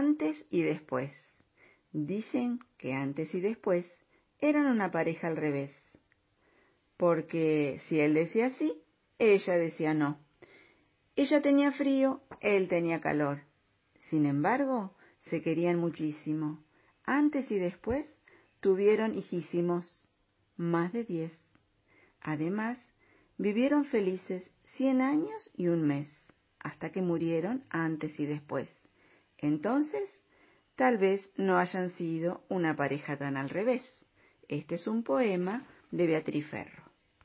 antes y después. Dicen que antes y después eran una pareja al revés. Porque si él decía sí, ella decía no. Ella tenía frío, él tenía calor. Sin embargo, se querían muchísimo. Antes y después tuvieron hijísimos, más de diez. Además, vivieron felices cien años y un mes, hasta que murieron antes y después. Entonces, tal vez no hayan sido una pareja tan al revés. Este es un poema de Beatriz Ferro.